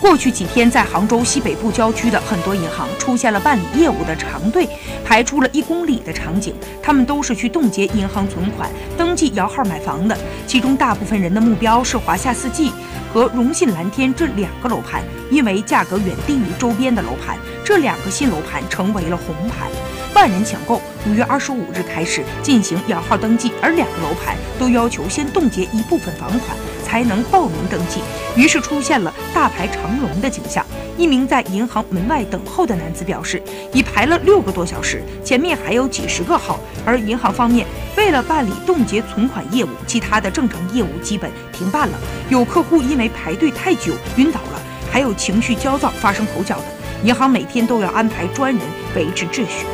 过去几天，在杭州西北部郊区的很多银行出现了办理业务的长队排出了一公里的场景。他们都是去冻结银行存款、登记摇号买房的。其中大部分人的目标是华夏四季和荣信蓝天这两个楼盘，因为价格远低于周边的楼盘，这两个新楼盘成为了红盘，万人抢购。五月二十五日开始进行摇号登记，而两个楼盘都要求先冻结一部分房款。才能报名登记，于是出现了大排长龙的景象。一名在银行门外等候的男子表示，已排了六个多小时，前面还有几十个号。而银行方面为了办理冻结存款业务，其他的正常业务基本停办了。有客户因为排队太久晕倒了，还有情绪焦躁发生口角的。银行每天都要安排专人维持秩序。